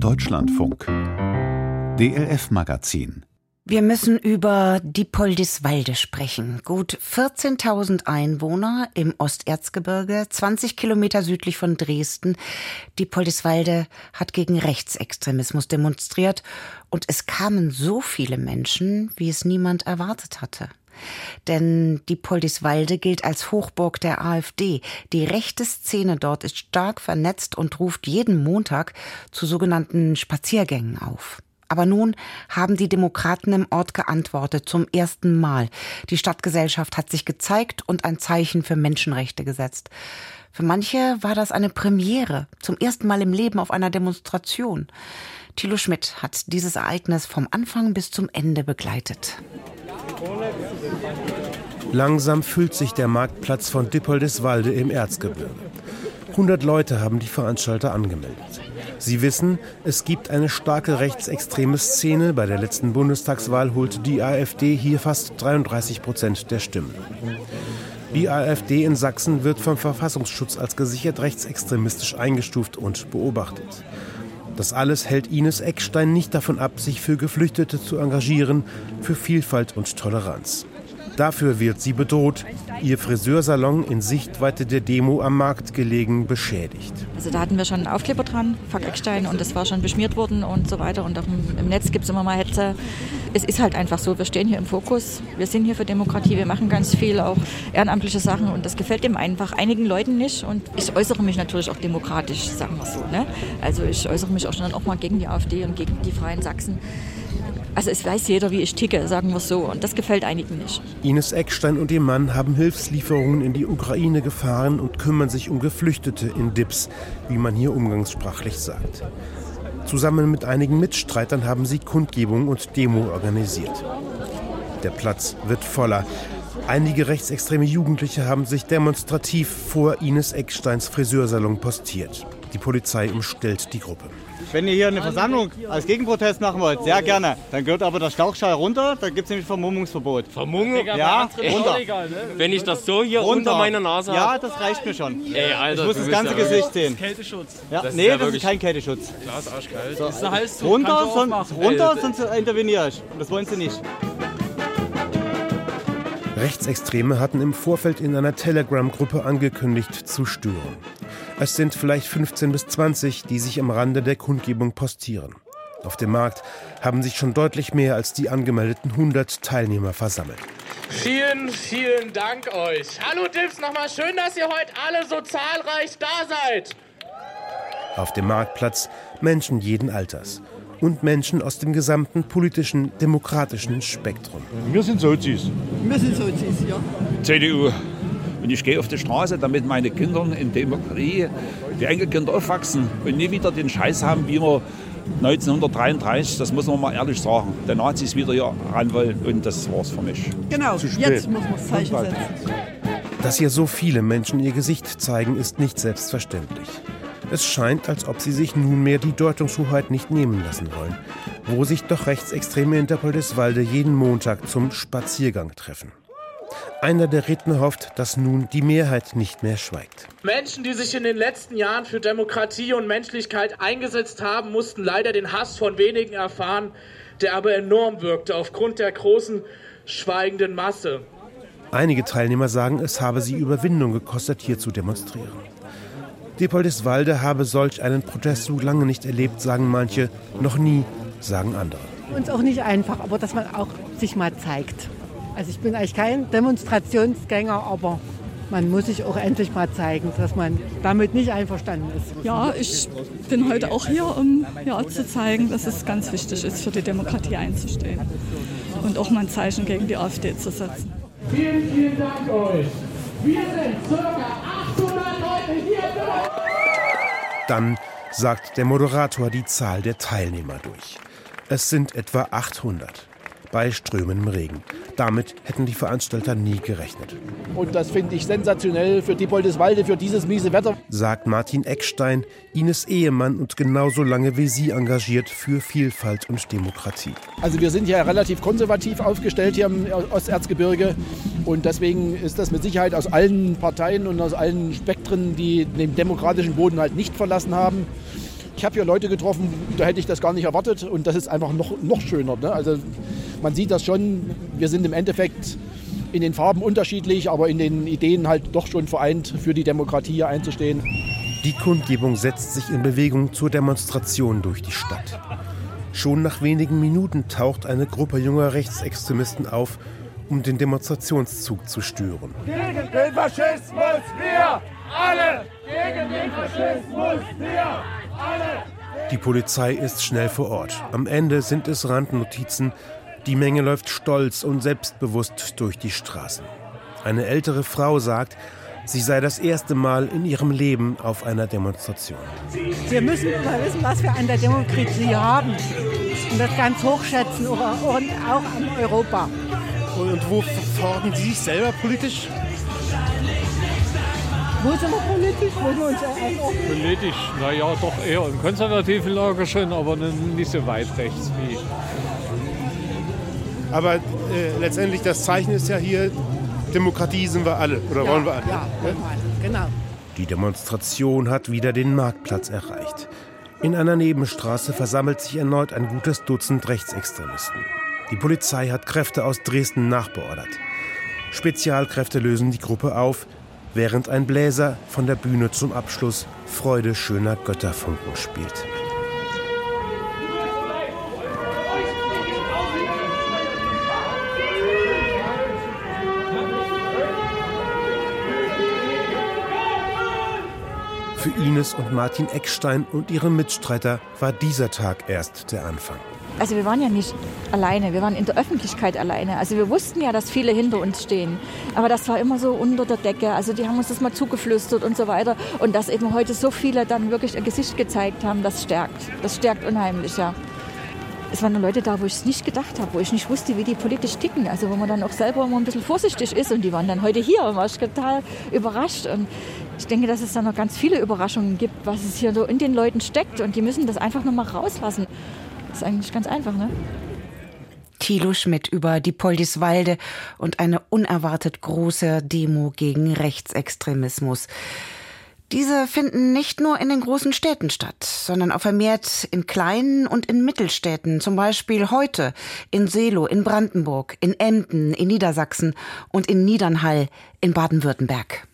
Deutschlandfunk DLF Magazin wir müssen über Diepoldiswalde sprechen. Gut 14.000 Einwohner im Osterzgebirge, 20 Kilometer südlich von Dresden. Diepoldiswalde hat gegen Rechtsextremismus demonstriert und es kamen so viele Menschen, wie es niemand erwartet hatte. Denn Diepoldiswalde gilt als Hochburg der AfD. Die rechte Szene dort ist stark vernetzt und ruft jeden Montag zu sogenannten Spaziergängen auf. Aber nun haben die Demokraten im Ort geantwortet, zum ersten Mal. Die Stadtgesellschaft hat sich gezeigt und ein Zeichen für Menschenrechte gesetzt. Für manche war das eine Premiere, zum ersten Mal im Leben auf einer Demonstration. Thilo Schmidt hat dieses Ereignis vom Anfang bis zum Ende begleitet. Langsam füllt sich der Marktplatz von Dippoldiswalde im Erzgebirge. 100 Leute haben die Veranstalter angemeldet. Sie wissen, es gibt eine starke rechtsextreme Szene. Bei der letzten Bundestagswahl holte die AfD hier fast 33 Prozent der Stimmen. Die AfD in Sachsen wird vom Verfassungsschutz als gesichert rechtsextremistisch eingestuft und beobachtet. Das alles hält Ines Eckstein nicht davon ab, sich für Geflüchtete zu engagieren, für Vielfalt und Toleranz. Dafür wird sie bedroht, ihr Friseursalon in Sichtweite der Demo am Markt gelegen beschädigt. Also da hatten wir schon einen Aufkleber dran, Fuck Eckstein, und das war schon beschmiert worden und so weiter. Und auch im Netz gibt es immer mal Hetze. Es ist halt einfach so, wir stehen hier im Fokus, wir sind hier für Demokratie, wir machen ganz viel, auch ehrenamtliche Sachen und das gefällt dem einfach einigen Leuten nicht. Und ich äußere mich natürlich auch demokratisch, sagen wir so. Ne? Also ich äußere mich auch schon auch mal gegen die AfD und gegen die Freien Sachsen. Also es weiß jeder, wie ich ticke, sagen wir so. Und das gefällt einigen nicht. Ines Eckstein und ihr Mann haben Hilfslieferungen in die Ukraine gefahren und kümmern sich um Geflüchtete in Dips, wie man hier umgangssprachlich sagt. Zusammen mit einigen Mitstreitern haben sie Kundgebung und Demo organisiert. Der Platz wird voller. Einige rechtsextreme Jugendliche haben sich demonstrativ vor Ines Ecksteins Friseursalon postiert. Die Polizei umstellt die Gruppe. Wenn ihr hier eine Versammlung als Gegenprotest machen wollt, sehr gerne. Dann gehört aber der Stauchschall runter, da gibt es nämlich Vermummungsverbot. Vermummung? Ja, runter. Ne? Wenn ich das so hier runter. unter meiner Nase habe? Ja, das reicht mir schon. Ey, Alter, ich muss das ganze ja Gesicht sehen. Das ist Kälteschutz. Ja, das nee, ist ja das ist kein Kälteschutz. Glas arschkalt. So. Das heißt, runter, sonst, runter, sonst interveniere ich. Und das wollen sie nicht. Rechtsextreme hatten im Vorfeld in einer Telegram-Gruppe angekündigt zu stören. Es sind vielleicht 15 bis 20, die sich am Rande der Kundgebung postieren. Auf dem Markt haben sich schon deutlich mehr als die angemeldeten 100 Teilnehmer versammelt. Vielen, vielen Dank euch. Hallo Dips, nochmal schön, dass ihr heute alle so zahlreich da seid. Auf dem Marktplatz Menschen jeden Alters und Menschen aus dem gesamten politischen, demokratischen Spektrum. Wir sind Sozis. Wir sind Sozis, ja. CDU. Und ich gehe auf die Straße, damit meine Kinder in Demokratie, die Enkelkinder aufwachsen und nie wieder den Scheiß haben, wie wir 1933, das muss man mal ehrlich sagen, der Nazis wieder hier ran wollen und das war's für mich. Genau, jetzt muss man das Zeichen setzen. Dass hier so viele Menschen ihr Gesicht zeigen, ist nicht selbstverständlich. Es scheint, als ob sie sich nunmehr die Deutungshoheit nicht nehmen lassen wollen, wo sich doch Rechtsextreme in Interpoldeswalde jeden Montag zum Spaziergang treffen. Einer der Redner hofft, dass nun die Mehrheit nicht mehr schweigt. Menschen, die sich in den letzten Jahren für Demokratie und Menschlichkeit eingesetzt haben, mussten leider den Hass von wenigen erfahren, der aber enorm wirkte aufgrund der großen schweigenden Masse. Einige Teilnehmer sagen, es habe sie Überwindung gekostet, hier zu demonstrieren. Depoldeswalde habe solch einen Protest so lange nicht erlebt, sagen manche, noch nie, sagen andere. Uns auch nicht einfach, aber dass man auch sich mal zeigt. Also ich bin eigentlich kein Demonstrationsgänger, aber man muss sich auch endlich mal zeigen, dass man damit nicht einverstanden ist. Ja, ich bin heute auch hier, um ja, zu zeigen, dass es ganz wichtig ist, für die Demokratie einzustehen und auch mal ein Zeichen gegen die AfD zu setzen. Vielen, vielen Dank euch. Wir sind ca. Dann sagt der Moderator die Zahl der Teilnehmer durch. Es sind etwa 800 bei strömendem Regen. Damit hätten die Veranstalter nie gerechnet. Und das finde ich sensationell für Diepoldeswalde, für dieses miese Wetter. Sagt Martin Eckstein, Ines Ehemann und genauso lange wie sie engagiert für Vielfalt und Demokratie. Also wir sind ja relativ konservativ aufgestellt hier im Osterzgebirge. Und deswegen ist das mit Sicherheit aus allen Parteien und aus allen Spektren, die den demokratischen Boden halt nicht verlassen haben. Ich habe hier Leute getroffen, da hätte ich das gar nicht erwartet und das ist einfach noch, noch schöner. Ne? Also man sieht das schon, wir sind im Endeffekt in den Farben unterschiedlich, aber in den Ideen halt doch schon vereint, für die Demokratie hier einzustehen. Die Kundgebung setzt sich in Bewegung zur Demonstration durch die Stadt. Schon nach wenigen Minuten taucht eine Gruppe junger Rechtsextremisten auf, um den Demonstrationszug zu stören. Gegen den Faschismus, wir alle! Gegen den Faschismus, wir alle! Die Polizei ist schnell vor Ort. Am Ende sind es Randnotizen. Die Menge läuft stolz und selbstbewusst durch die Straßen. Eine ältere Frau sagt, sie sei das erste Mal in ihrem Leben auf einer Demonstration. Wir müssen immer wissen, was wir an der Demokratie haben und das ganz hochschätzen, und auch an Europa. Und wo verorten Sie sich selber politisch? Wo sind wir politisch? Wo wir uns Politisch, naja, doch eher im konservativen Lager schon, aber nicht so weit rechts wie. Aber äh, letztendlich das Zeichen ist ja hier, Demokratie sind wir alle oder ja, wollen wir alle? Ja, genau. Die Demonstration hat wieder den Marktplatz erreicht. In einer Nebenstraße versammelt sich erneut ein gutes Dutzend Rechtsextremisten. Die Polizei hat Kräfte aus Dresden nachbeordert. Spezialkräfte lösen die Gruppe auf, während ein Bläser von der Bühne zum Abschluss Freude schöner Götterfunken spielt. Für Ines und Martin Eckstein und ihre Mitstreiter war dieser Tag erst der Anfang. Also wir waren ja nicht alleine, wir waren in der Öffentlichkeit alleine. Also wir wussten ja, dass viele hinter uns stehen. Aber das war immer so unter der Decke. Also die haben uns das mal zugeflüstert und so weiter. Und dass eben heute so viele dann wirklich ein Gesicht gezeigt haben, das stärkt. Das stärkt unheimlich, ja. Es waren Leute da, wo ich es nicht gedacht habe, wo ich nicht wusste, wie die politisch ticken. Also wo man dann auch selber immer ein bisschen vorsichtig ist. Und die waren dann heute hier und war ich total überrascht. Und ich denke, dass es da noch ganz viele Überraschungen gibt, was es hier so in den Leuten steckt. Und die müssen das einfach noch mal rauslassen. Das ist eigentlich ganz einfach, ne? Thilo Schmidt über die Poldiswalde und eine unerwartet große Demo gegen Rechtsextremismus. Diese finden nicht nur in den großen Städten statt, sondern auch vermehrt in kleinen und in Mittelstädten, zum Beispiel heute in Seelow, in Brandenburg, in Emden, in Niedersachsen und in Niedernhall in Baden-Württemberg.